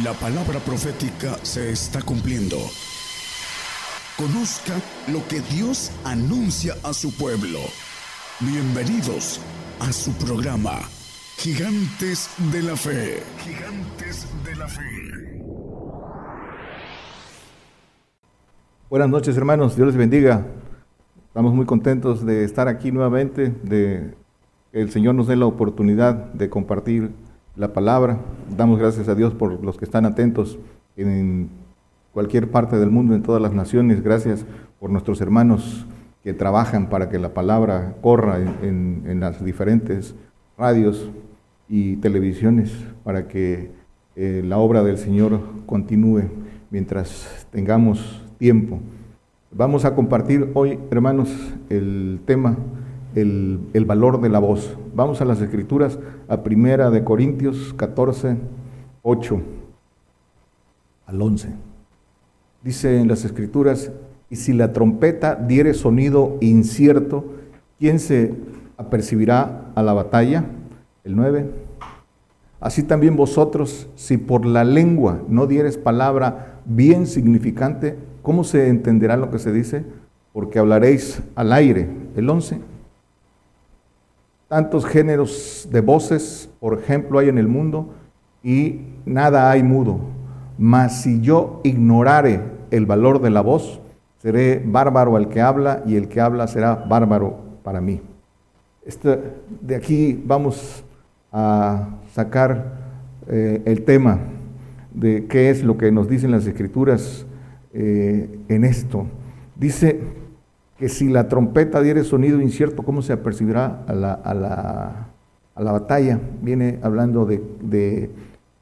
La palabra profética se está cumpliendo. Conozca lo que Dios anuncia a su pueblo. Bienvenidos a su programa, Gigantes de la Fe. Gigantes de la Fe. Buenas noches hermanos, Dios les bendiga. Estamos muy contentos de estar aquí nuevamente, de que el Señor nos dé la oportunidad de compartir la palabra. Damos gracias a Dios por los que están atentos en cualquier parte del mundo, en todas las naciones. Gracias por nuestros hermanos que trabajan para que la palabra corra en, las diferentes radios y televisiones, para que eh, la obra del Señor continúe mientras tengamos tiempo. Vamos a compartir hoy, hermanos, el tema el, valor de la voz. Vamos a las escrituras, a primera de Corintios 14, 8 al 11. Dice en las escrituras, y si la trompeta diere sonido incierto, ¿quién se apercibirá a la batalla? El 9. Así también vosotros, si por la lengua no dieres palabra bien significante, ¿cómo se entenderá lo que se dice? Porque hablaréis al aire. El 11 tantos géneros de voces, por ejemplo, hay en el mundo y nada hay mudo. Mas si yo ignorare el valor de la voz, seré bárbaro al que habla y el que habla será bárbaro para mí. Este, de aquí vamos a sacar eh, el tema de qué es lo que nos dicen las escrituras eh, en esto. Dice que si la trompeta diere sonido incierto, ¿cómo se apercibirá a la, a la, a la batalla? Viene hablando de,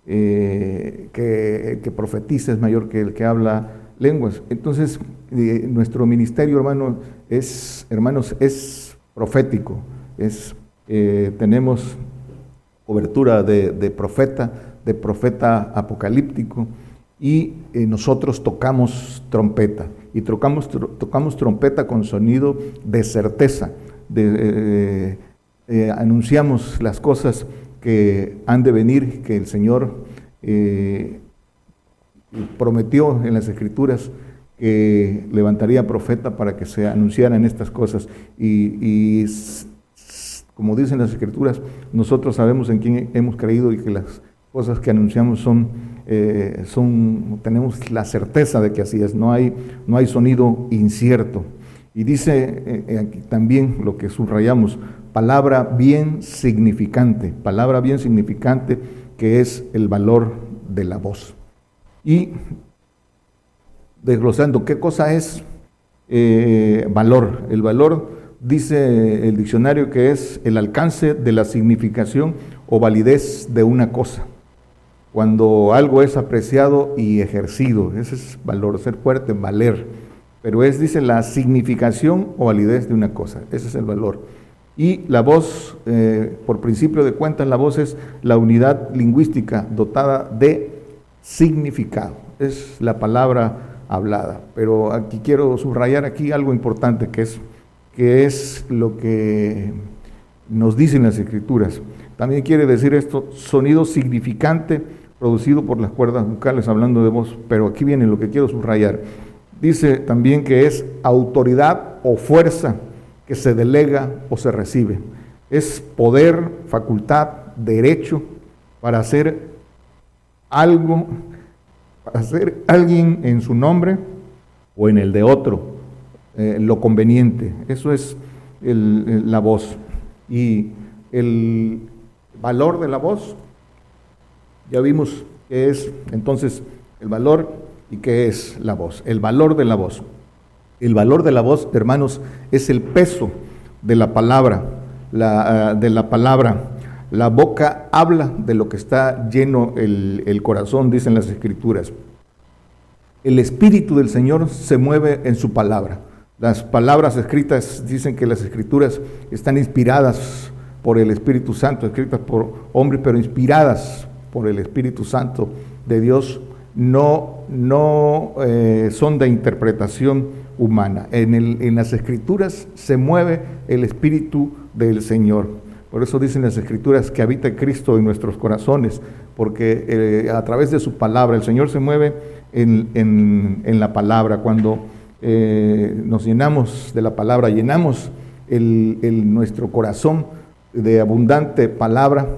eh, que, que, profetiza es mayor que el que habla lenguas. Entonces, eh, nuestro ministerio, hermano, es, hermanos, es profético. Es, eh, tenemos cobertura de, de profeta, de profeta apocalíptico, y nosotros tocamos trompeta y tocamos, tocamos trompeta con sonido de certeza, eh, eh, anunciamos las cosas que han de venir, que el Señor eh, prometió en las Escrituras que levantaría profeta para que se anunciaran estas cosas. Y como dicen las Escrituras, nosotros sabemos en quién hemos creído y que las cosas que anunciamos son eh, son, tenemos la certeza de que así es, no hay, no hay sonido incierto. Y dice eh, aquí también lo que subrayamos, palabra bien significante, palabra bien significante que es el valor de la voz. Y desglosando, ¿qué cosa es eh, valor? El valor dice el diccionario que es el alcance de la significación o validez de una cosa cuando algo es apreciado y ejercido. Ese es valor, ser fuerte, valer. Pero es, dice, la significación o validez de una cosa. Ese es el valor. Y la voz, eh, por principio de cuentas, la voz es la unidad lingüística dotada de significado. Es la palabra hablada. Pero aquí quiero subrayar aquí algo importante que es, que es lo que nos dicen las escrituras. También quiere decir esto, sonido significante producido por las cuerdas vocales, hablando de voz, pero aquí viene lo que quiero subrayar. Dice también que es autoridad o fuerza que se delega o se recibe. Es poder, facultad, derecho para hacer algo, para hacer alguien en su nombre o en el de otro, eh, lo conveniente. Eso es la voz. Y el valor de la voz ya vimos qué es entonces el valor y qué es la voz. El valor de la voz. El valor de la voz, hermanos, es el peso de la palabra, la, ah, de la palabra. La boca habla de lo que está lleno el, el corazón, dicen las escrituras. El Espíritu del Señor se mueve en su palabra. Las palabras escritas dicen que las escrituras están inspiradas por el Espíritu Santo, escritas por hombres, pero inspiradas por el Espíritu Santo de Dios no, no eh, son de interpretación humana. En, el, en las escrituras se mueve el Espíritu del Señor. Por eso dicen las escrituras que habita Cristo en nuestros corazones, porque eh, a través de su palabra el Señor se mueve en, la palabra. Cuando eh, nos llenamos de la palabra, llenamos el, nuestro corazón de abundante palabra,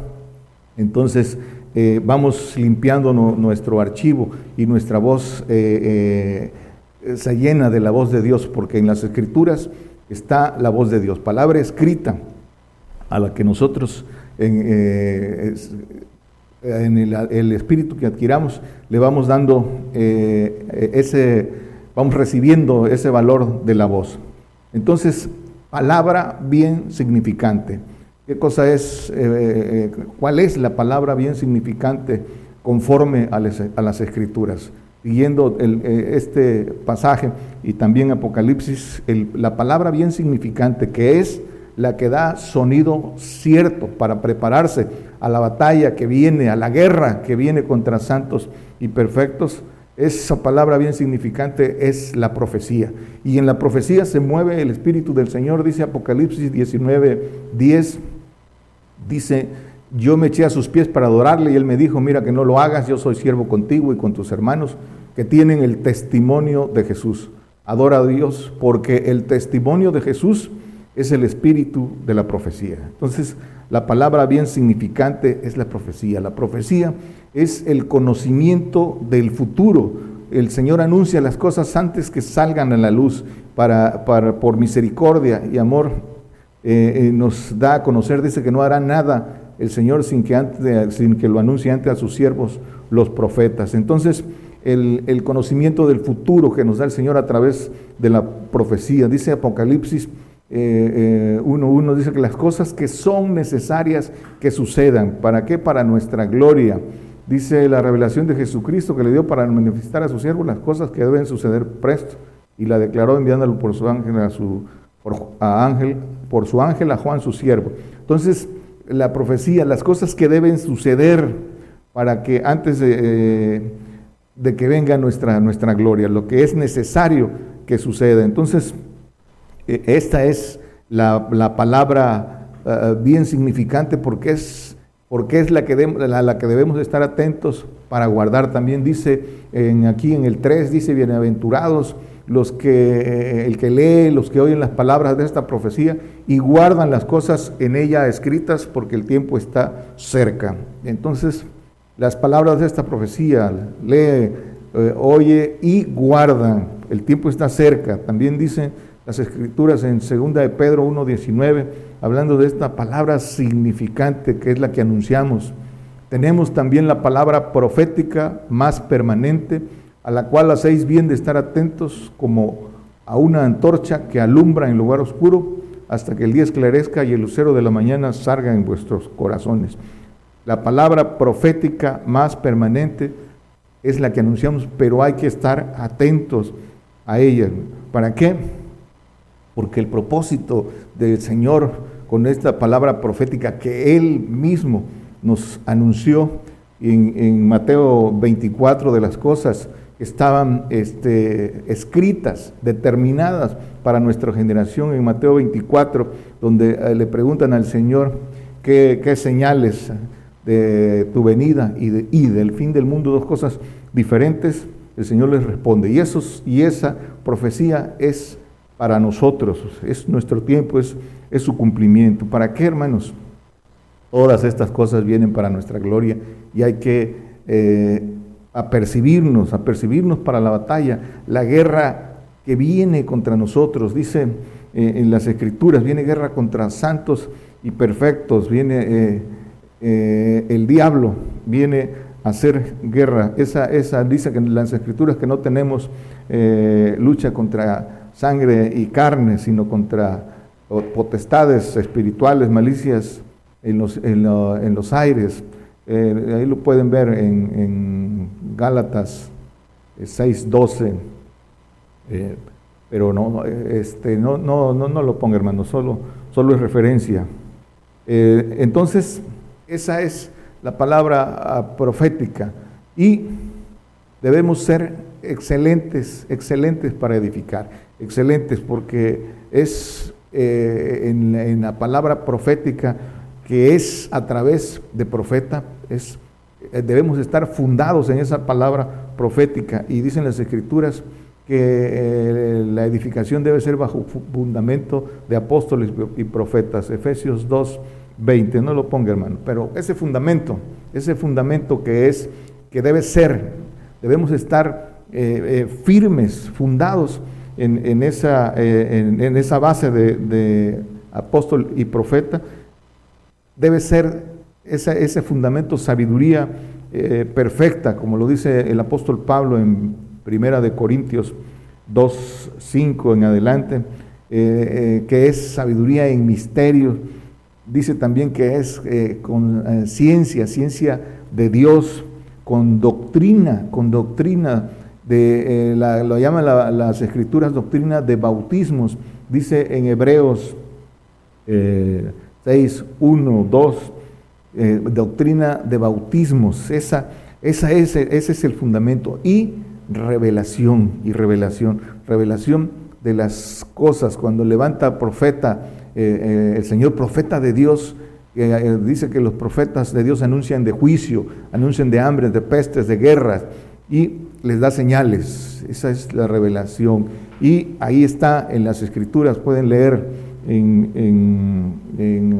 entonces eh, vamos limpiando nuestro archivo y nuestra voz se llena de la voz de Dios, porque en las escrituras está la voz de Dios, palabra escrita a la que nosotros en, eh, el, espíritu que adquiramos le vamos dando eh, ese, vamos recibiendo ese valor de la voz. Entonces, palabra bien significante. ¿Qué cosa es, eh, cuál es la palabra bien significante conforme a, las escrituras? Siguiendo este pasaje y también Apocalipsis, la palabra bien significante que es la que da sonido cierto para prepararse a la batalla que viene, a la guerra que viene contra santos y perfectos. Esa palabra bien significante es la profecía. Y en la profecía se mueve el Espíritu del Señor, dice Apocalipsis 19, 10, dice, yo me eché a sus pies para adorarle y él me dijo, mira que no lo hagas, yo soy siervo contigo y con tus hermanos que tienen el testimonio de Jesús. Adora a Dios porque el testimonio de Jesús es el espíritu de la profecía. Entonces, la palabra bien significante es la profecía. La profecía es el conocimiento del futuro. El Señor anuncia las cosas antes que salgan a la luz para, por misericordia y amor. Eh, eh, nos da a conocer, dice que no hará nada el Señor sin que, sin que lo anuncie antes a sus siervos, los profetas. Entonces, el, el conocimiento del futuro que nos da el Señor a través de la profecía. Dice Apocalipsis eh, uno, uno dice que las cosas que son necesarias que sucedan. ¿Para qué? Para nuestra gloria. Dice la revelación de Jesucristo que le dio para manifestar a su siervo las cosas que deben suceder presto. Y la declaró enviándolo por su ángel a su a ángel, por su ángel a Juan su siervo. Entonces, la profecía, las cosas que deben suceder para que antes de, eh, que venga nuestra, nuestra gloria, lo que es necesario que suceda. Entonces, e, esta es la, palabra eh, bien significante porque es, porque es la, que la, que debemos estar atentos para guardar. También dice aquí en el 3, dice, bienaventurados los que, eh, el que lee, los que oyen las palabras de esta profecía y guardan las cosas en ella escritas porque el tiempo está cerca. Entonces, las palabras de esta profecía, lee, eh, oye y guardan. El tiempo está cerca. También dice las escrituras en 2 de Pedro 1.19, hablando de esta palabra significante que es la que anunciamos. Tenemos también la palabra profética más permanente, a la cual hacéis bien de estar atentos como a una antorcha que alumbra en lugar oscuro hasta que el día esclarezca y el lucero de la mañana salga en vuestros corazones. La palabra profética más permanente es la que anunciamos, pero hay que estar atentos a ella. ¿Para qué? porque el propósito del Señor con esta palabra profética que Él mismo nos anunció en, Mateo 24 de las cosas estaban este, escritas, determinadas para nuestra generación en Mateo 24, donde eh, le preguntan al Señor qué, señales de tu venida y, y del fin del mundo, dos cosas diferentes, el Señor les responde. Y, esos, y esa profecía es para nosotros, es nuestro tiempo, es, es su cumplimiento. ¿Para qué, hermanos? Todas estas cosas vienen para nuestra gloria y hay que eh, apercibirnos, apercibirnos para la batalla, la guerra que viene contra nosotros, dice eh, en las escrituras, viene guerra contra santos y perfectos, viene eh, el diablo, viene a hacer guerra. Esa, esa dice que en las escrituras que no tenemos lucha contra sangre y carne, sino contra potestades espirituales, malicias en los, en, los aires. Eh, ahí lo pueden ver en, en Gálatas 6.12. Eh, eh, pero no, este, no, no, no, no, lo ponga, hermano, solo, solo es referencia. entonces, esa es la palabra ah, profética. Y debemos ser excelentes, excelentes para edificar excelentes porque es eh, en, la palabra profética que es a través de profeta, es, eh, debemos estar fundados en esa palabra profética. Y dicen las escrituras que eh, la edificación debe ser bajo fundamento de apóstoles y profetas. Efesios 2, 20, no lo ponga hermano, pero ese fundamento, ese fundamento que es, que debe ser, debemos estar eh, firmes, fundados en, esa, en, esa, base de, de apóstol y profeta, debe ser ese fundamento, sabiduría eh, perfecta, como lo dice el apóstol Pablo en Primera de Corintios 2, 5 en adelante, eh, eh, que es sabiduría en misterio. Dice también que es con ciencia, ciencia de Dios, con doctrina, con doctrina de, lo llaman las escrituras doctrina de bautismos. Dice en Hebreos 6, 1, 2, doctrina de bautismos. Esa, esa es, ese es el fundamento. Y revelación, y revelación, revelación de las cosas. Cuando levanta profeta, eh, eh, el Señor profeta de Dios, eh, dice que los profetas de Dios anuncian de juicio, anuncian de hambre, de pestes, de guerras, y les da señales. Esa es la revelación. Y ahí está en las escrituras, pueden leer en,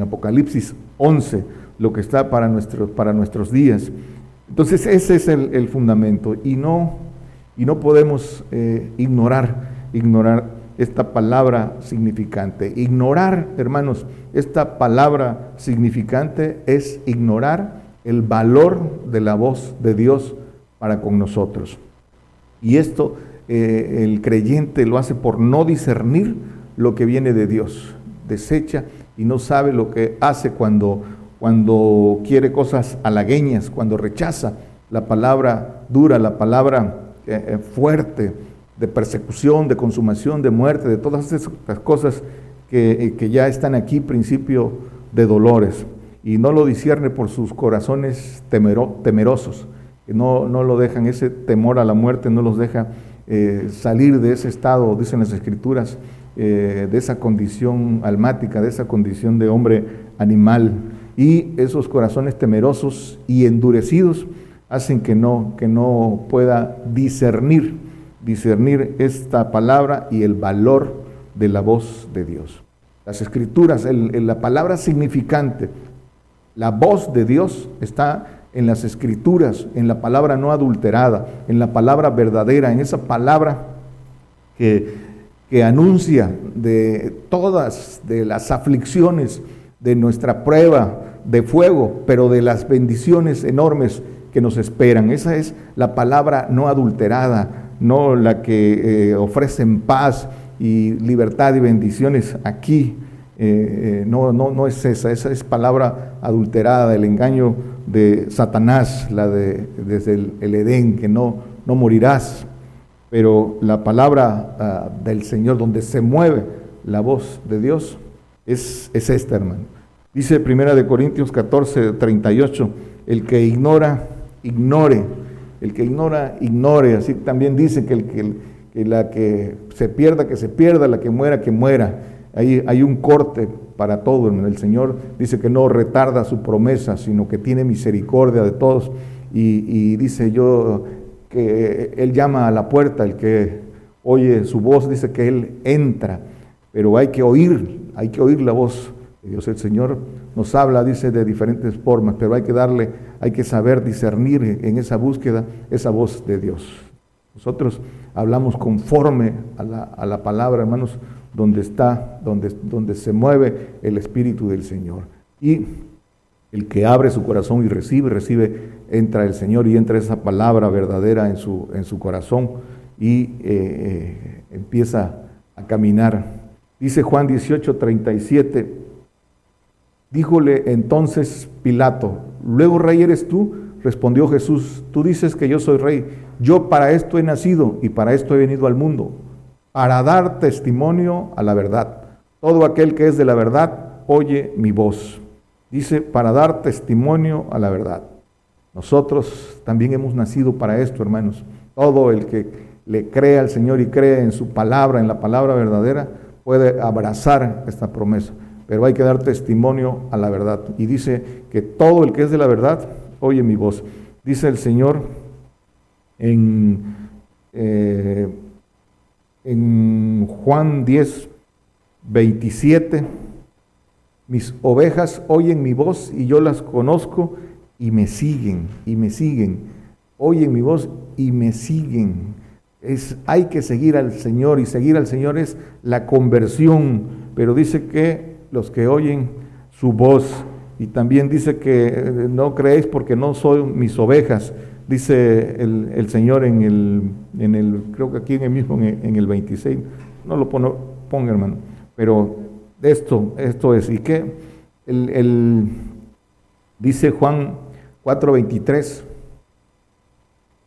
Apocalipsis 11, lo que está para nuestros, para nuestros días. Entonces ese es el, fundamento y no, y no podemos eh, ignorar, ignorar esta palabra significante. Ignorar, hermanos, esta palabra significante es ignorar el valor de la voz de Dios para con nosotros. Y esto eh, el creyente lo hace por no discernir lo que viene de Dios. Desecha y no sabe lo que hace cuando, cuando quiere cosas halagueñas, cuando rechaza la palabra dura, la palabra eh, eh, fuerte de persecución, de consumación, de muerte, de todas esas cosas que, eh, ya están aquí, principio de dolores. Y no lo discierne por sus corazones temerosos, que no, no, lo dejan, ese temor a la muerte no los deja salir de ese estado, dicen las escrituras, de esa condición almática, de esa condición de hombre animal. Y esos corazones temerosos y endurecidos hacen que no, que no pueda discernir, discernir esta palabra y el valor de la voz de Dios. Las escrituras, la palabra significante, la voz de Dios está en las escrituras, en la palabra no adulterada, en la palabra verdadera, en esa palabra que que anuncia de todas de las aflicciones de nuestra prueba de fuego, pero de las bendiciones enormes que nos esperan. Esa es la palabra no adulterada, no la que eh, ofrecen paz y libertad y bendiciones aquí. Eh, eh, no, no, no es esa, esa es palabra adulterada, el engaño de Satanás, la de desde el, Edén, que no, no morirás, pero la palabra ah, del Señor, donde se mueve la voz de Dios, es, es esta, hermano. Dice Primera de Corintios 14, 38, el que ignora, ignore, el que ignora, ignore. Así también dice que, el, que, la que se pierda, que se pierda, la que muera, que muera. Hay, hay un corte para todo. El Señor dice que no retarda su promesa, sino que tiene misericordia de todos. Y, dice yo que Él llama a la puerta, el que oye su voz dice que Él entra, pero hay que oír, hay que oír la voz Dios. El Señor nos habla, dice, de diferentes formas, pero hay que darle, hay que saber discernir en esa búsqueda esa voz de Dios. Nosotros hablamos conforme a la, a la palabra, hermanos, donde está, donde, donde se mueve el Espíritu del Señor. Y el que abre su corazón y recibe, recibe, entra el Señor y entra esa palabra verdadera en su, en su corazón y eh, eh, empieza a caminar. Dice Juan 18, 37, díjole entonces Pilato, luego rey eres tú, respondió Jesús, tú dices que yo soy rey, yo para esto he nacido y para esto he venido al mundo, para dar testimonio a la verdad. Todo aquel que es de la verdad oye mi voz. Dice, para dar testimonio a la verdad. Nosotros también hemos nacido para esto, hermanos. Todo el que le cree al Señor y cree en su palabra, en la palabra verdadera, puede abrazar esta promesa. Pero hay que dar testimonio a la verdad. Y dice que todo el que es de la verdad oye mi voz. Dice el Señor en, eh, en Juan 10, 27, mis ovejas oyen mi voz y yo las conozco y me siguen, y me siguen. Oyen mi voz y me siguen. Es, hay que seguir al Señor y seguir al Señor es la conversión, pero dice que los que oyen su voz. Y también dice que eh, no creéis porque no soy mis ovejas, dice el, Señor en el, en el, creo que aquí en el mismo, en el, 26, no lo pongo, ponga hermano, pero esto, esto es, y que el, el, dice Juan 4:23,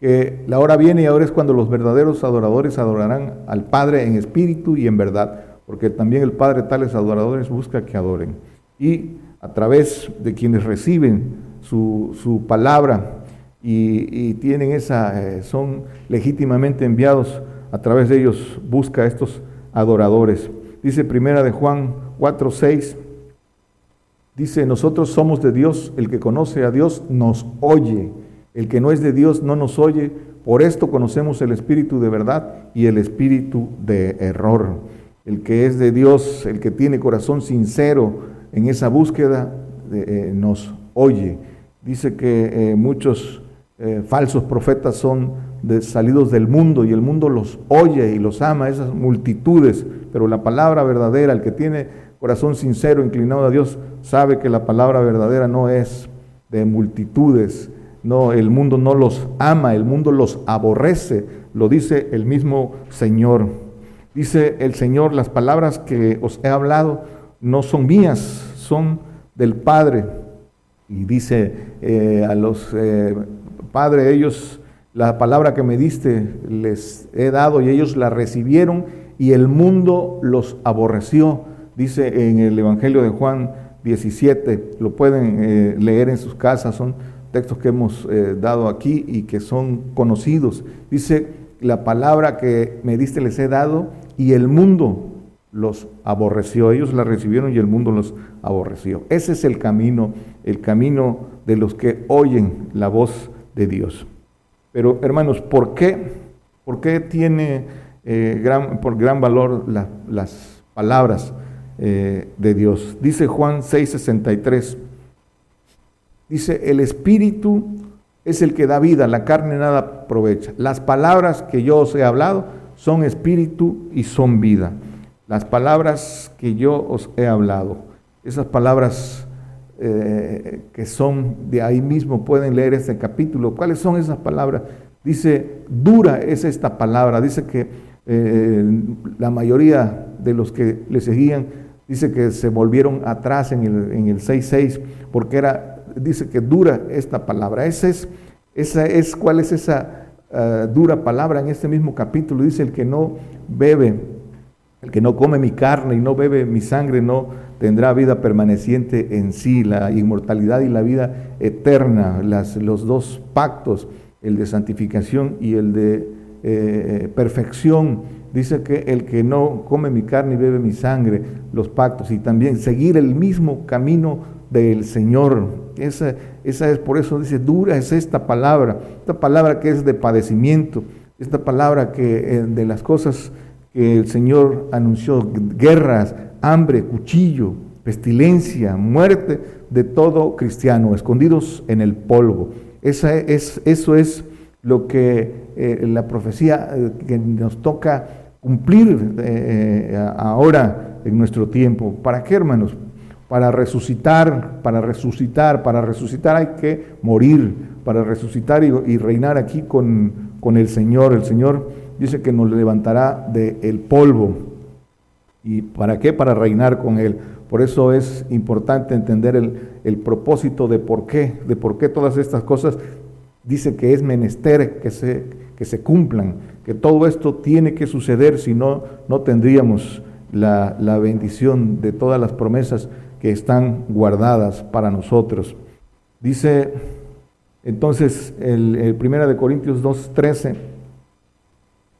que la hora viene y ahora es cuando los verdaderos adoradores adorarán al Padre en espíritu y en verdad, porque también el Padre tales adoradores busca que adoren. Y a través de quienes reciben su, palabra y, tienen esa, eh, son legítimamente enviados, a través de ellos busca a estos adoradores. Dice primera de Juan 4, 6, dice, nosotros somos de Dios, el que conoce a Dios nos oye, el que no es de Dios no nos oye, por esto conocemos el espíritu de verdad y el espíritu de error. El que es de Dios, el que tiene corazón sincero, en esa búsqueda eh, nos oye. Dice que eh, muchos eh, falsos profetas son salidos del mundo y el mundo los oye y los ama, esas multitudes, pero la palabra verdadera, el que tiene corazón sincero, inclinado a Dios, sabe que la palabra verdadera no es de multitudes, no, el mundo no los ama, el mundo los aborrece, lo dice el mismo Señor. Dice el Señor, las palabras que os he hablado no son mías, son del Padre. Y dice eh, a los eh, padres, ellos, la palabra que me diste les he dado y ellos la recibieron y el mundo los aborreció. Dice en el Evangelio de Juan 17, lo pueden eh, leer en sus casas, son textos que hemos dado aquí y que son conocidos. Dice, la palabra que me diste les he dado y el mundo los aborreció, ellos la recibieron y el mundo los aborreció. Ese es el camino, el camino de los que oyen la voz de Dios. Pero hermanos, ¿por qué? ¿Por qué tiene eh, gran, por gran valor las palabras eh, de Dios? Dice Juan 6:63, dice, el Espíritu es el que da vida, la carne nada aprovecha. Las palabras que yo os he hablado son espíritu y son vida. Las palabras que yo os he hablado, esas palabras eh, que son de ahí mismo, pueden leer este capítulo. ¿Cuáles son esas palabras? Dice, dura es esta palabra. Dice que eh, la mayoría de los que le seguían, dice que se volvieron atrás en el, en el 6.6, porque era, dice que dura esta palabra. Es, esa es ¿cuál es esa eh, dura palabra en este mismo capítulo? Dice, el que no bebe el que no come mi carne y no bebe mi sangre no tendrá vida permaneciente en sí, la inmortalidad y la vida eterna, las, los dos pactos, el de santificación y el de eh, perfección. Dice que el que no come mi carne y bebe mi sangre, los pactos, y también seguir el mismo camino del Señor. Esa, esa es, por eso dice, dura es esta palabra, esta palabra que es de padecimiento, esta palabra que eh, de las cosas el Señor anunció guerras, hambre, cuchillo, pestilencia, muerte de todo cristiano, escondidos en el polvo. Esa es, eso es lo que eh, la profecía eh, que nos toca cumplir ahora en nuestro tiempo. ¿Para qué, hermanos? Para resucitar, para resucitar, para resucitar hay que morir, para resucitar y, reinar aquí con, con el Señor. El Señor dice que nos levantará del polvo. ¿Y para qué? Para reinar con Él. Por eso es importante entender el, propósito de por qué, de por qué todas estas cosas dice que es menester que se, que se cumplan, que todo esto tiene que suceder, si no, no tendríamos la, bendición de todas las promesas que están guardadas para nosotros. Dice entonces el, 1 de Corintios 2.13,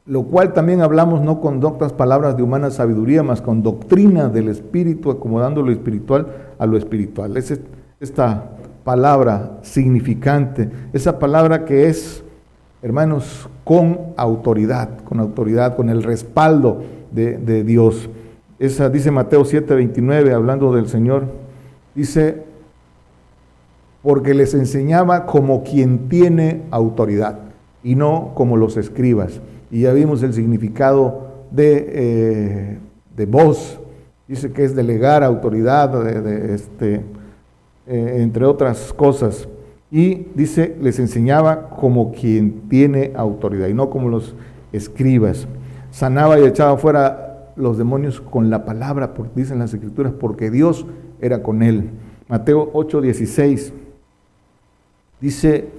lo cual también hablamos no con doctas palabras de humana sabiduría, mas con doctrina del Espíritu, acomodando lo espiritual a lo espiritual. Es esta palabra significante, esa palabra que es, hermanos, con autoridad, con autoridad, con el respaldo de, Dios. Esa dice Mateo 7:29, hablando del Señor, dice, porque les enseñaba como quien tiene autoridad y no como los escribas y ya vimos el significado de, eh, de voz, dice que es delegar autoridad, de, este, eh, entre otras cosas. Y dice, les enseñaba como quien tiene autoridad y no como los escribas. Sanaba y echaba fuera los demonios con la palabra, dicen las escrituras, porque Dios era con él. Mateo 8:16 dice,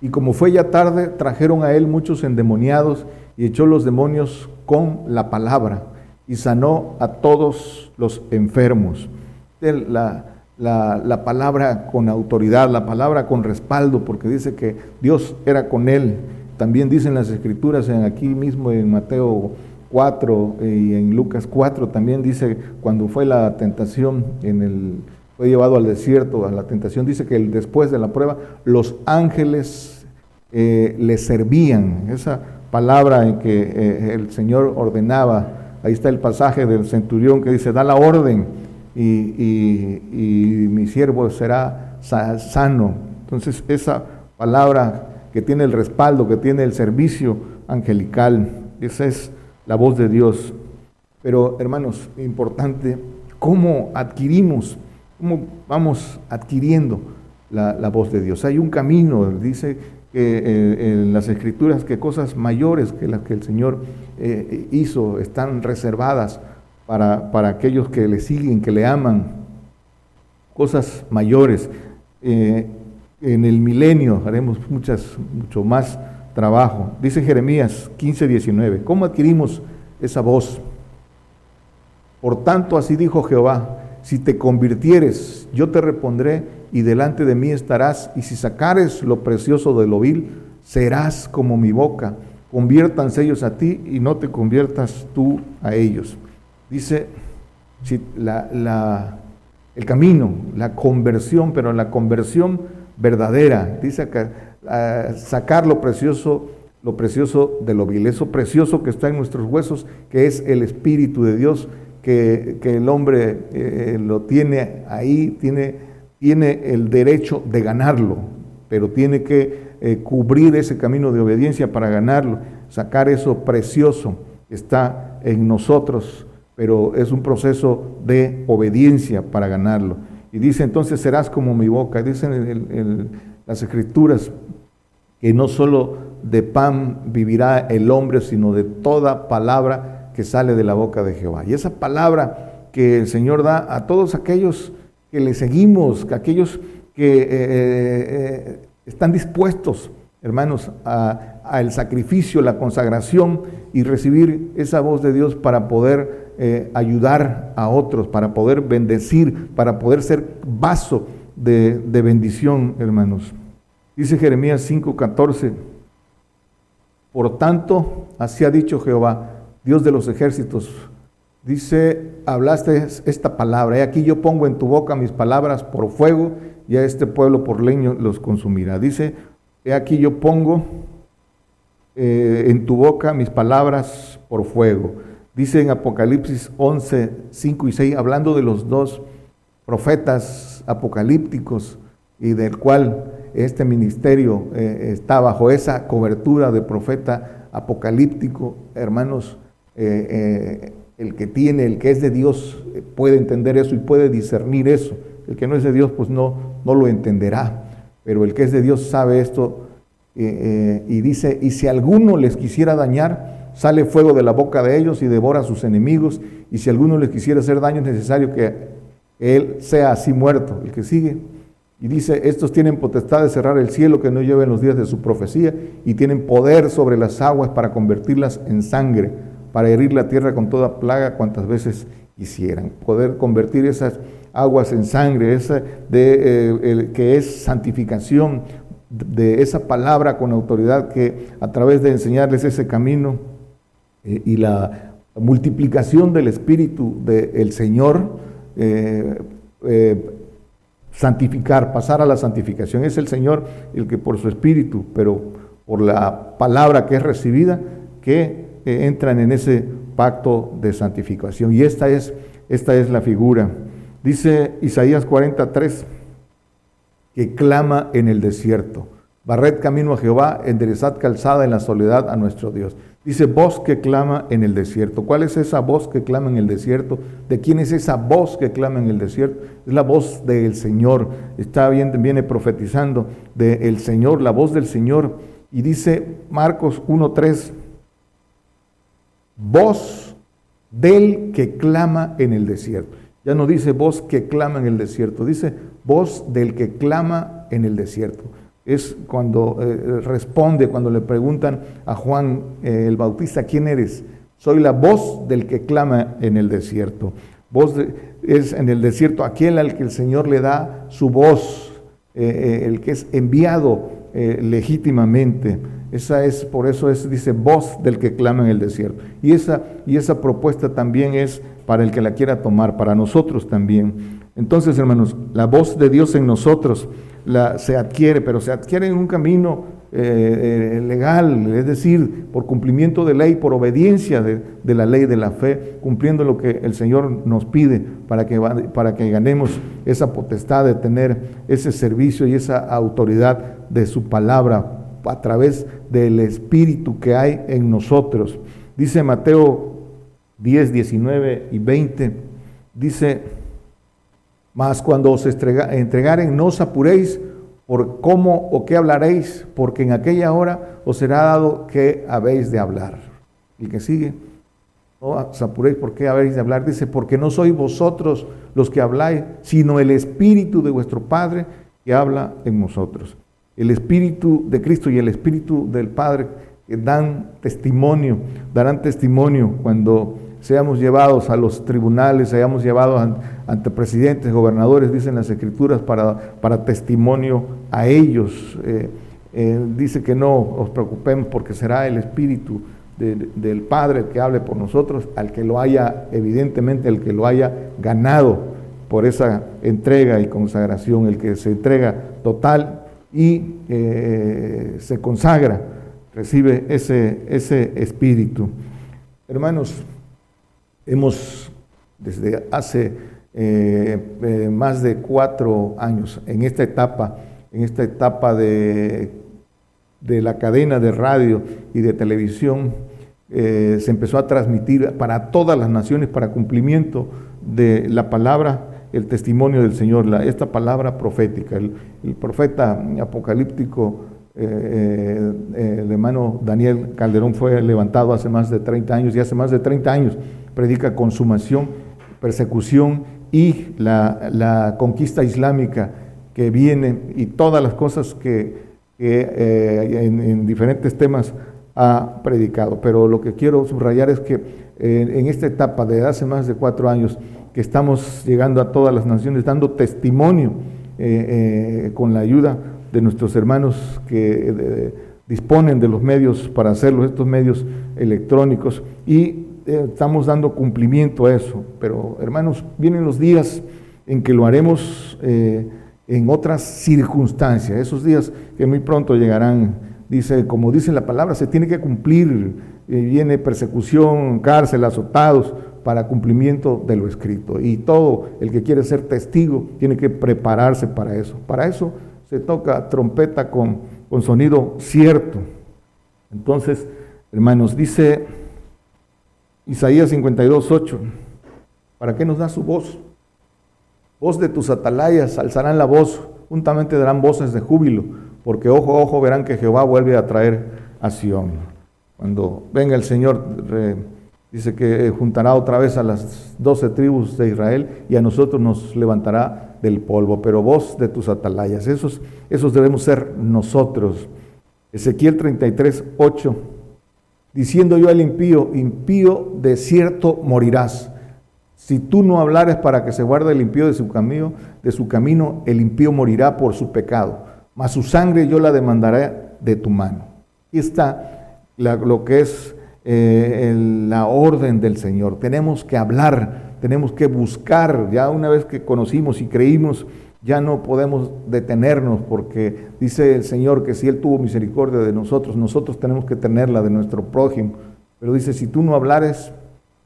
y como fue ya tarde, trajeron a él muchos endemoniados y echó los demonios con la palabra y sanó a todos los enfermos. La, la, palabra con autoridad, la palabra con respaldo, porque dice que Dios era con él. También dicen las escrituras en aquí mismo en Mateo 4 y en Lucas 4 también dice cuando fue la tentación en el fue llevado al desierto, a la tentación, dice que después de la prueba, los ángeles eh, le servían. Esa palabra en que eh, el Señor ordenaba, ahí está el pasaje del centurión que dice, da la orden y, mi siervo será sano. Entonces esa palabra que tiene el respaldo, que tiene el servicio angelical, esa es la voz de Dios. Pero hermanos, importante, ¿cómo adquirimos cómo vamos adquiriendo la, voz de Dios. Hay un camino, dice eh, en las escrituras que cosas mayores que las que el Señor eh, hizo están reservadas para, para, aquellos que le siguen, que le aman. Cosas mayores. Eh, en el milenio haremos muchas, mucho más Dice Jeremías 15, 19. ¿Cómo adquirimos esa voz? Por tanto, así dijo Jehová, si te convirtieres, yo te repondré y delante de mí estarás, y si sacares lo precioso de lo vil, serás como mi boca. Conviértanse ellos a ti y no te conviertas tú a ellos. Dice si la, el camino, la conversión, pero la conversión verdadera. Dice acá, sacar lo precioso, lo precioso de lo vil, eso precioso que está en nuestros huesos, que es el Espíritu de Dios que, el hombre eh, lo tiene ahí, tiene, tiene el derecho de ganarlo, pero tiene que eh, cubrir ese camino de obediencia para ganarlo, sacar eso precioso que está en nosotros, pero es un proceso de obediencia para ganarlo. Y dice entonces serás como mi boca, dicen las escrituras que no solo de pan vivirá el hombre, sino de toda palabra que sale de la boca de Jehová. Y esa palabra que el Señor da a todos aquellos que le seguimos, que aquellos que eh, eh, eh, están dispuestos, hermanos, al sacrificio, la consagración y recibir esa voz de Dios para poder ayudar a otros, para poder bendecir, para poder ser vaso de, de bendición, hermanos. Dice Jeremías 5:14, por tanto, así ha dicho Jehová, Dios de los ejércitos, dice, hablaste esta palabra, y aquí yo pongo en tu boca mis palabras por fuego, y a este pueblo por leño los consumirá. Dice, he aquí yo pongo eh, en tu boca mis palabras por fuego. Dice en Apocalipsis 11, 5 y 6, hablando de los dos profetas apocalípticos y del cual este ministerio eh, está bajo esa cobertura de profeta apocalíptico, hermanos, eh, eh, el que tiene, el que es de Dios, puede entender eso y puede discernir eso. El que no es de Dios, pues no, no lo entenderá. Pero el que es de Dios sabe esto y dice, y si alguno les quisiera dañar, sale fuego de la boca de ellos y devora a sus enemigos. Y si alguno les quisiera hacer daño, es necesario que él sea así muerto. El que sigue. Y dice, estos tienen potestad de cerrar el cielo que no lleven los días de su profecía y tienen poder sobre las aguas para convertirlas en sangre para herir la tierra con toda plaga cuantas veces quisieran. Poder convertir esas aguas en sangre, esa de, eh, que es santificación, de esa palabra con autoridad que a través de enseñarles ese camino eh, y la multiplicación del Espíritu del Señor, eh, santificar, pasar a la santificación. Es el Señor el que por su Espíritu, pero por la palabra que es recibida, que entran en ese pacto de santificación. Y esta es, esta es la figura. Dice Isaías 43 que clama en el desierto. Barred camino a Jehová, enderezad calzada en la soledad a nuestro Dios. Dice voz que clama en el desierto. ¿Cuál es esa voz que clama en el desierto? ¿De quién es esa voz que clama en el desierto? Es la voz del Señor. Está bien, viene profetizando del Señor, la voz del Señor. Y dice Marcos 1.3, voz del que clama en el desierto. Ya no dice voz que clama en el desierto, dice voz del que clama en el desierto. Es cuando eh, responde, cuando le preguntan a Juan eh, el Bautista, ¿quién eres? Soy la voz del que clama en el desierto. Voz es en el desierto aquel al que el Señor le da su voz, eh, el que es enviado legítimamente. Esa es, por eso es, dice, voz del que clama en el desierto. Y esa, y esa propuesta también es para el que la quiera tomar, para nosotros también. Entonces, hermanos, la voz de Dios en nosotros se adquiere, pero se adquiere en un camino eh, eh, legal, es decir, por cumplimiento de ley, por obediencia de, la ley de la fe, cumpliendo lo que el Señor nos pide para que, para que ganemos esa potestad de tener ese servicio y esa autoridad de su palabra a través del Espíritu que hay en nosotros. Dice Mateo 10, 19 y 20, dice, mas cuando os entregaren, no os apuréis por cómo o qué hablaréis, porque en aquella hora os será dado que habéis de hablar. Y que sigue, no os apuréis por qué habéis de hablar, dice, porque no sois vosotros los que habláis, sino el Espíritu de vuestro Padre que habla en vosotros. El Espíritu de Cristo y el Espíritu del Padre que dan testimonio, darán testimonio cuando seamos llevados a los tribunales, seamos llevados ante presidentes, gobernadores, dicen las escrituras, para, para testimonio a ellos. Eh, eh, dice que no os preocupemos porque será el Espíritu del Padre que hable por nosotros, al que lo haya, evidentemente, el que lo haya ganado por esa entrega y consagración, el que se entrega total y eh, se consagra, recibe ese, ese espíritu. Hermanos, Hemos, desde hace eh, eh, más de cuatro años, en esta etapa, en esta etapa de, de la cadena de radio y de televisión, eh, se empezó a transmitir para todas las naciones, para cumplimiento de la palabra, el testimonio del Señor, esta palabra profética. El, el profeta apocalíptico el hermano Daniel Calderón fue levantado hace más de 30 años y hace más de 30 años predica consumación, persecución y la, conquista islámica que viene y todas las cosas que, eh, en, diferentes temas ha predicado. Pero lo que quiero subrayar es que eh, en esta etapa de hace más de cuatro años que estamos llegando a todas las naciones, dando testimonio eh, con la ayuda de nuestros hermanos que disponen de los medios para hacerlo, estos medios electrónicos, y eh, estamos dando cumplimiento a eso, pero hermanos, vienen los días en que lo haremos eh, en otras circunstancias, esos días que muy pronto llegarán, dice, como dice la palabra, se tiene que cumplir, eh, viene persecución, cárcel, azotados para cumplimiento de lo escrito. Y todo el que quiere ser testigo tiene que prepararse para eso. Para eso se toca trompeta con, con sonido cierto. Entonces, hermanos, dice Isaías 52, 8. ¿Para qué nos da su voz? Voz de tus atalayas, alzarán la voz, juntamente darán voces de júbilo, porque ojo a ojo verán que Jehová vuelve a traer a Sión. Cuando venga el Señor, dice que juntará otra vez a las doce tribus de Israel y a nosotros nos levantará del polvo, pero voz de tus atalayas, esos, esos debemos ser nosotros. Ezequiel 33, 8 diciendo yo al impío, impío de cierto morirás. Si tú no hablares para que se guarde el impío de su camino, de su camino, el impío morirá por su pecado. mas su sangre yo la demandaré de tu mano. Aquí está lo que es eh, la orden del Señor. Tenemos que hablar, tenemos que buscar, ya una vez que conocimos y creímos, ya no podemos detenernos porque dice el Señor que si Él tuvo misericordia de nosotros, nosotros tenemos que tenerla de nuestro prójimo. Pero dice, si tú no hablares,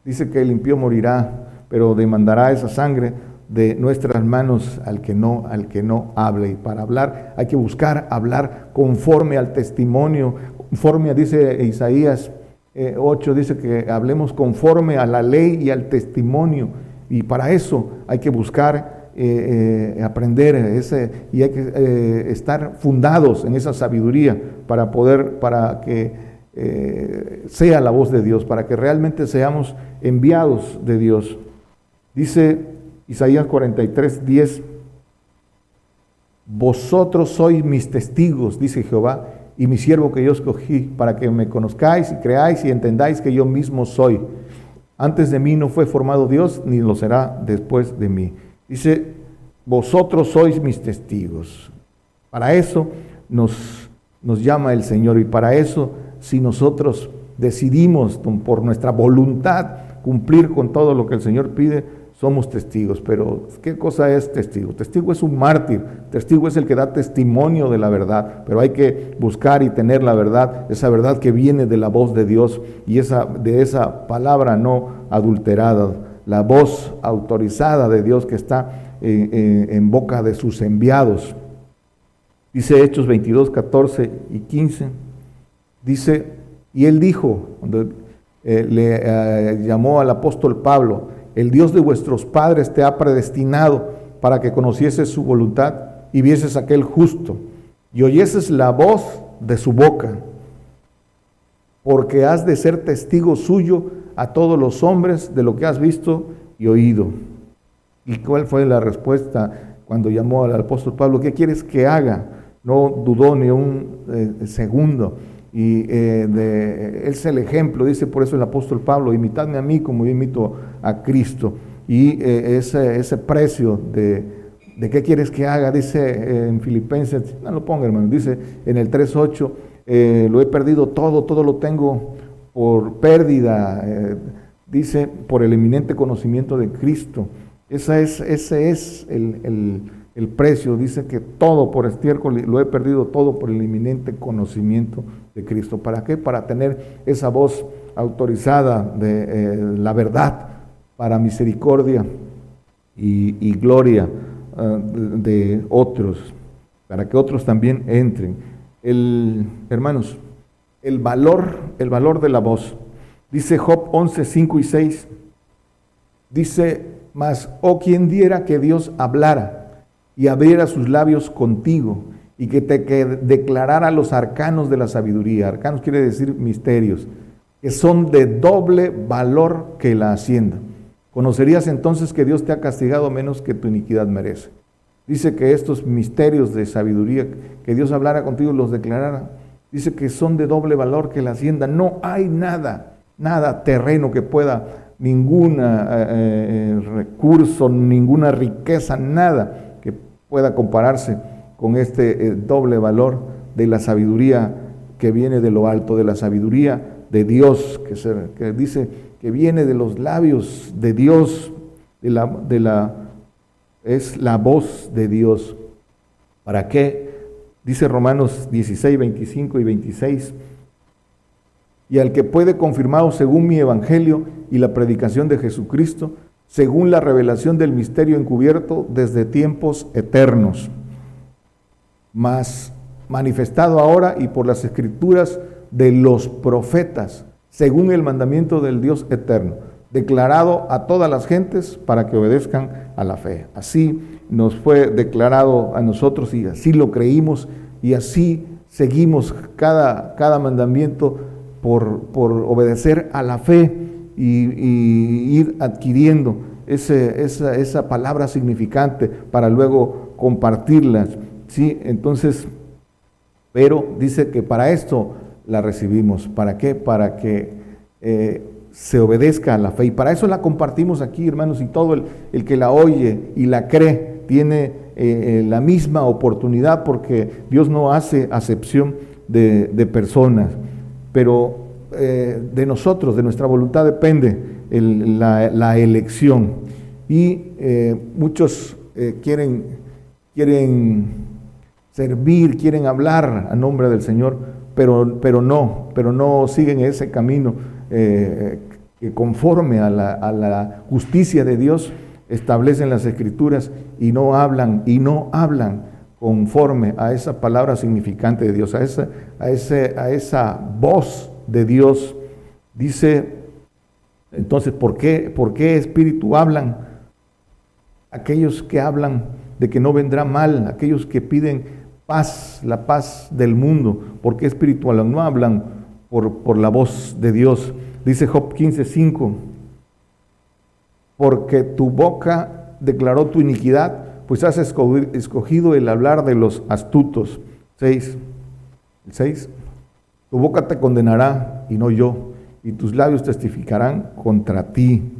dice que el impío morirá, pero demandará esa sangre de nuestras manos al que no, al que no hable. Y para hablar hay que buscar hablar conforme al testimonio, conforme, dice Isaías 8, eh, dice que hablemos conforme a la ley y al testimonio. Y para eso hay que buscar eh, eh, aprender ese, y hay que estar fundados en esa sabiduría para poder, para que sea la voz de Dios, para que realmente seamos enviados de Dios. Dice Isaías 43, 10, vosotros sois mis testigos, dice Jehová, y mi siervo que yo escogí, para que me conozcáis y creáis y entendáis que yo mismo soy. Antes de mí no fue formado Dios, ni lo será después de mí. Dice, vosotros sois mis testigos. Para eso nos, nos llama el Señor y para eso, si nosotros decidimos por nuestra voluntad cumplir con todo lo que el Señor pide, somos testigos, pero ¿qué cosa es testigo? Testigo es un mártir, testigo es el que da testimonio de la verdad, pero hay que buscar y tener la verdad, esa verdad que viene de la voz de Dios y esa, de esa palabra no adulterada, la voz autorizada de Dios que está en, boca de sus enviados. Dice Hechos 22, 14 y 15, dice, y él dijo, eh, le eh, llamó al apóstol Pablo, el Dios de vuestros padres te ha predestinado para que conocieses su voluntad y vieses aquel justo y oyeses la voz de su boca, porque has de ser testigo suyo a todos los hombres de lo que has visto y oído. ¿Y cuál fue la respuesta cuando llamó al apóstol Pablo? ¿Qué quieres que haga? No dudó ni un eh, segundo y eh, es el ejemplo, dice por eso el apóstol Pablo, imitadme a mí como yo imito a Cristo. Y eh, ese, ese, precio de, de, qué quieres que haga, dice eh, en Filipenses, no lo ponga hermano, dice en el 3.8, lo he perdido todo, todo lo tengo por pérdida, dice por el eminente conocimiento de Cristo. Esa es, ese es el el precio, dice que todo por estiércol lo he perdido todo por el inminente conocimiento de Cristo. ¿Para qué? Para tener esa voz autorizada de eh, la verdad para misericordia y, gloria ah, de, otros, para que otros también entren. El, hermanos, el valor, el valor de la voz. Dice Job 11, 5 y 6. Dice, mas, oh quien diera que Dios hablara y abriera sus labios contigo y que te declarara los arcanos de la sabiduría. Arcanos quiere decir misterios, que son de doble valor que la hacienda. Conocerías entonces que Dios te ha castigado menos que tu iniquidad merece. Dice que estos misterios de sabiduría, que Dios hablara contigo los declarara, dice que son de doble valor que la hacienda. No hay nada, nada terreno que pueda, ningún eh, eh, recurso, ninguna riqueza, nada pueda compararse con este eh, doble valor de la sabiduría que viene de lo alto, de la sabiduría de Dios, que, que dice que viene de los labios de Dios, de la, de la, es la voz de Dios. ¿Para qué? Dice Romanos 16, 25 y 26. Y al que puede confirmado según mi evangelio y la predicación de Jesucristo, según la revelación del misterio encubierto desde tiempos eternos, mas manifestado ahora y por las escrituras de los profetas, según el mandamiento del Dios eterno, declarado a todas las gentes para que obedezcan a la fe. Así nos fue declarado a nosotros y así lo creímos y así seguimos cada, cada mandamiento por, por obedecer a la fe y, ir adquiriendo ese, esa, esa, palabra significante para luego compartirlas. ¿sí? Entonces, pero dice que para esto la recibimos. ¿Para qué? Para que eh, se obedezca a la fe. Y para eso la compartimos aquí, hermanos, y todo el, el que la oye y la cree tiene eh, la misma oportunidad porque Dios no hace acepción de, personas. Pero de nosotros, de nuestra voluntad depende la, elección. Y muchos quieren, quieren servir, quieren hablar a nombre del Señor, pero, pero no, pero no siguen ese camino eh, que conforme a la, justicia de Dios establecen las escrituras y no hablan, y no hablan conforme a esa palabra significante de Dios, a esa, a ese, a esa voz de Dios. Dice, entonces, ¿por qué, ¿por qué espíritu hablan? Aquellos que hablan de que no vendrá mal, aquellos que piden paz, la paz del mundo. porque espiritual? No hablan por, por la voz de Dios. Dice Job 15:5, porque tu boca declaró tu iniquidad, pues has escogido el hablar de los astutos. 6. 6. Tu boca te condenará y no yo, y tus labios testificarán contra ti,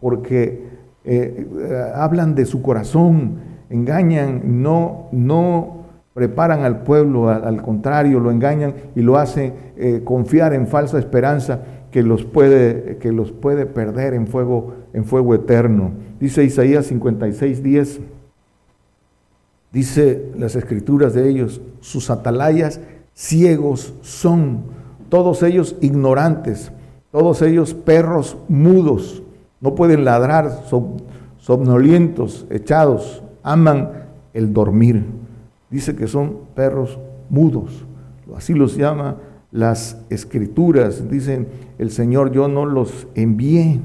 porque eh, eh, hablan de su corazón, engañan, no, no preparan al pueblo, al, contrario, lo engañan y lo hacen eh, confiar en falsa esperanza que los puede, que los puede perder en fuego, en fuego eterno. Dice Isaías 56, 10, dice las escrituras de ellos, sus atalayas ciegos son, todos ellos ignorantes, todos ellos perros mudos, no pueden ladrar, son somnolientos, echados, aman el dormir dice que son perros mudos. Así los llama las escrituras. Dicen, el Señor yo no los envié.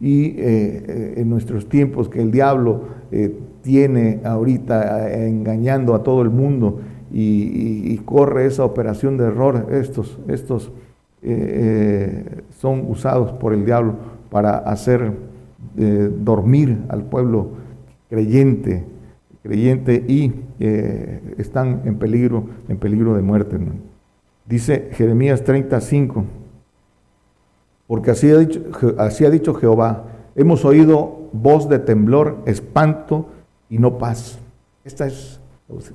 Y eh, eh, en nuestros tiempos que el diablo eh, tiene ahorita engañando a todo el mundo y, corre esa operación de error, estos, estos son usados por el diablo para hacer dormir al pueblo creyente creyente y están en peligro, en peligro de muerte. Dice Jeremías 35, porque así ha, dicho, así ha dicho Jehová, hemos oído voz de temblor, espanto y no paz. Esta es,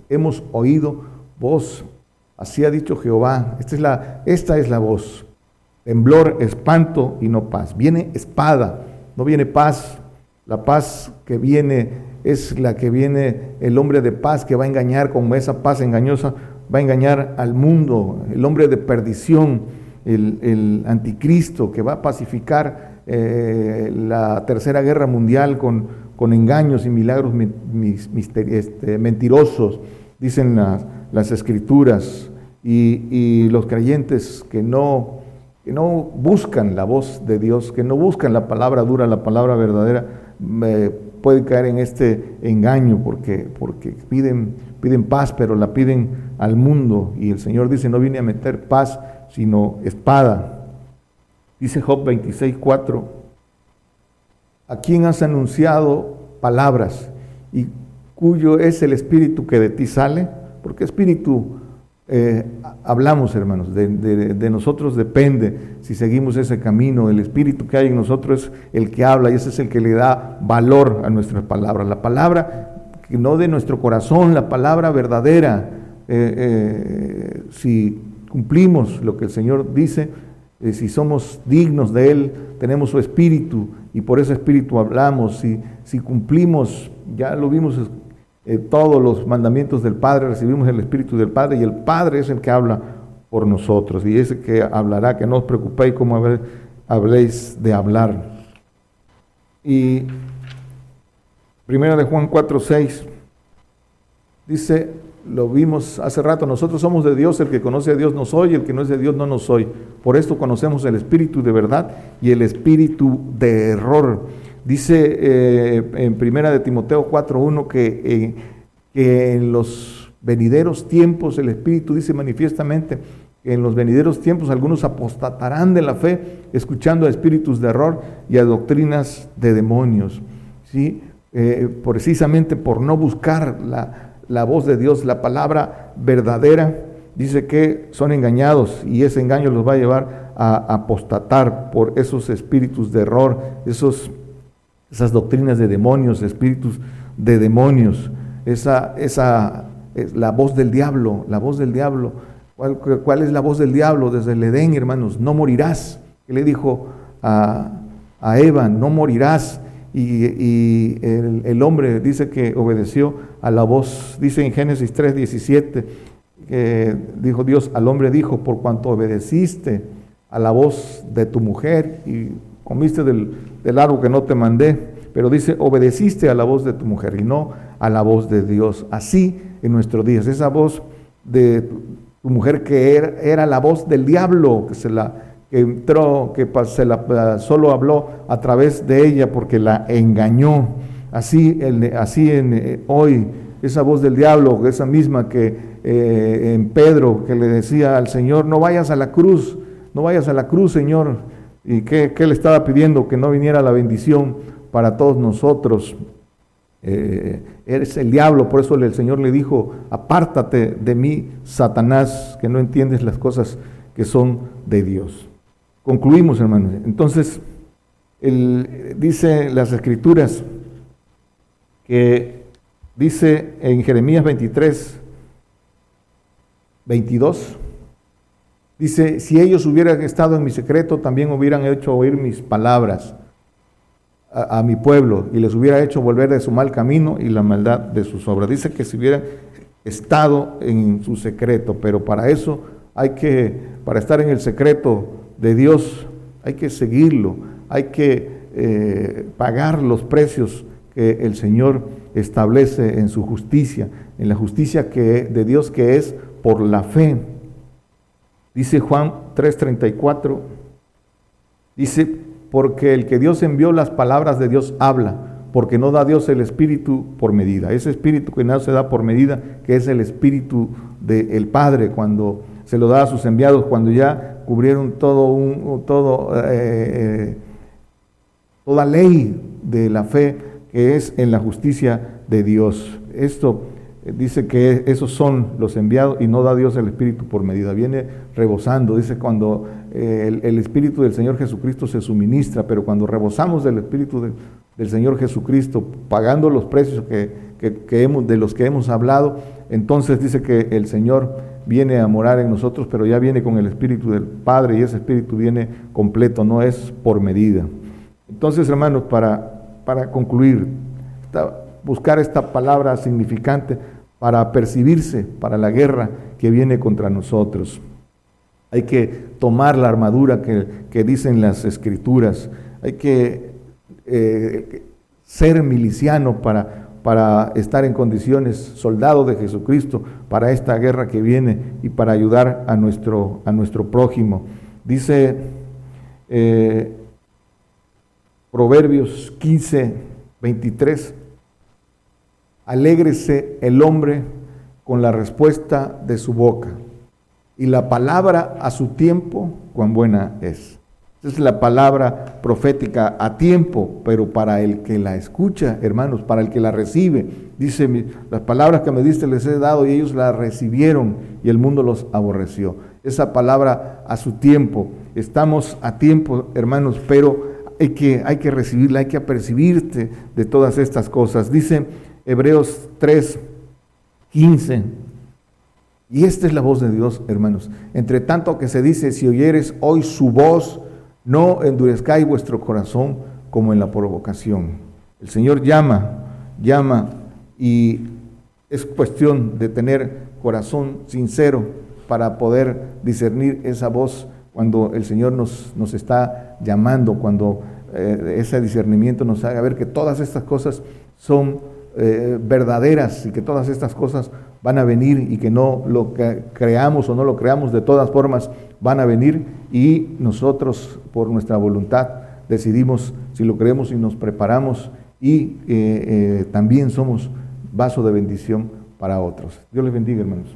hemos oído voz, así ha dicho Jehová, esta es la, esta es la voz, temblor, espanto y no paz. Viene espada, no viene paz, la paz que viene es la que viene el hombre de paz que va a engañar con esa paz engañosa, va a engañar al mundo, el hombre de perdición, el, anticristo que va a pacificar eh, la tercera guerra mundial con, con engaños y milagros este, mentirosos, dicen las, escrituras, y, los creyentes que no, que no buscan la voz de Dios, que no buscan la palabra dura, la palabra verdadera, puede caer en este engaño porque, porque piden, piden paz, pero la piden al mundo. Y el Señor dice, no vine a meter paz, sino espada. Dice Job 26, 4, ¿a quién has anunciado palabras y cuyo es el espíritu que de ti sale? Porque espíritu eh, hablamos, hermanos, de, nosotros depende si seguimos ese camino. El espíritu que hay en nosotros es el que habla y ese es el que le da valor a nuestras palabras. La palabra que no de nuestro corazón, la palabra verdadera. Eh, eh, si cumplimos lo que el Señor dice, si somos dignos de Él, tenemos su espíritu y por ese espíritu hablamos. Si, si cumplimos, ya lo vimos eh, todos los mandamientos del Padre, recibimos el Espíritu del Padre y el Padre es el que habla por nosotros y es el que hablará, que no os preocupéis como habléis de hablar. Y primera de Juan 4, 6 dice, lo vimos hace rato, nosotros somos de Dios, el que conoce a Dios nos oye, el que no es de Dios no nos oye. Por esto conocemos el espíritu de verdad y el espíritu de error. Dice eh, en primera de Timoteo 4.1 que, eh, que en los venideros tiempos el Espíritu dice manifiestamente que en los venideros tiempos algunos apostatarán de la fe escuchando a espíritus de error y a doctrinas de demonios. ¿sí? Eh, precisamente por no buscar la, la voz de Dios, la palabra verdadera, dice que son engañados y ese engaño los va a llevar a apostatar por esos espíritus de error, esos esas doctrinas de demonios, espíritus de demonios. Esa, esa es la voz del diablo, la voz del diablo. ¿Cuál, ¿Cuál, es la voz del diablo desde el Edén, hermanos? No morirás. ¿Qué le dijo a, a Eva? No morirás. Y, el, hombre dice que obedeció a la voz, dice en Génesis 3, 17, que dijo Dios al hombre, dijo, por cuanto obedeciste a la voz de tu mujer y comiste del, del árbol que no te mandé, pero dice, obedeciste a la voz de tu mujer y no a la voz de Dios. Así en nuestros días, esa voz de tu mujer que era, era la voz del diablo, que se la entró, que se la, solo habló a través de ella porque la engañó. Así, así en, eh, hoy, esa voz del diablo, esa misma que eh, en Pedro, que le decía al Señor, no vayas a la cruz, no vayas a la cruz, Señor. ¿Y qué, qué le estaba pidiendo? Que no viniera la bendición para todos nosotros. Eh, eres el diablo, por eso el Señor le dijo, apártate de mí, Satanás, que no entiendes las cosas que son de Dios. Concluimos, hermanos. Entonces, dice las escrituras que dice en Jeremías 23, 22, dice, si ellos hubieran estado en mi secreto, también hubieran hecho oír mis palabras a, a, mi pueblo y les hubiera hecho volver de su mal camino y la maldad de sus obras. Dice que si hubieran estado en su secreto, pero para eso hay que, para estar en el secreto de Dios, hay que seguirlo, hay que eh, pagar los precios que el Señor establece en su justicia, en la justicia que, de Dios que es por la fe. Dice Juan 3:34, dice, porque el que Dios envió las palabras de Dios habla, porque no da Dios el espíritu por medida. Ese espíritu que no se da por medida, que es el espíritu del Padre cuando se lo da a sus enviados, cuando ya cubrieron todo un, todo, eh, eh, toda ley de la fe que es en la justicia de Dios. Esto eh, dice que esos son los enviados y no da Dios el Espíritu por medida. Viene rebosando, dice cuando el, el, Espíritu del Señor Jesucristo se suministra, pero cuando rebosamos del Espíritu de, del Señor Jesucristo, pagando los precios que, que, que hemos, de los que hemos hablado, entonces dice que el Señor viene a morar en nosotros, pero ya viene con el Espíritu del Padre y ese Espíritu viene completo, no es por medida. Entonces, hermanos, para, para concluir, buscar esta palabra significante para percibirse para la guerra que viene contra nosotros. Hay que tomar la armadura que, que dicen las escrituras, hay que eh, ser miliciano para para estar en condiciones, soldado de Jesucristo, para esta guerra que viene y para ayudar a nuestro, a nuestro prójimo. Dice eh, Proverbios 15, 23, alégrese el hombre con la respuesta de su boca, y la palabra a su tiempo, cuán buena es es la palabra profética a tiempo, pero para el que la escucha, hermanos, para el que la recibe. Dice, las palabras que me diste les he dado y ellos la recibieron y el mundo los aborreció. Esa palabra a su tiempo. Estamos a tiempo, hermanos, pero hay que, hay que recibirla, hay que apercibirte de todas estas cosas. Dice Hebreos 3, 15. Y esta es la voz de Dios, hermanos. Entre tanto que se dice, si oyeres hoy su voz, no endurezcáis vuestro corazón como en la provocación. El Señor llama, llama y es cuestión de tener corazón sincero para poder discernir esa voz cuando el Señor nos, nos está llamando, cuando eh, ese discernimiento nos haga ver que todas estas cosas son eh, verdaderas y que todas estas cosas van a venir y que no lo creamos o no lo creamos, de todas formas van a venir y nosotros por nuestra voluntad decidimos si lo creemos y nos preparamos y eh, eh, también somos vaso de bendición para otros. Dios les bendiga, hermanos.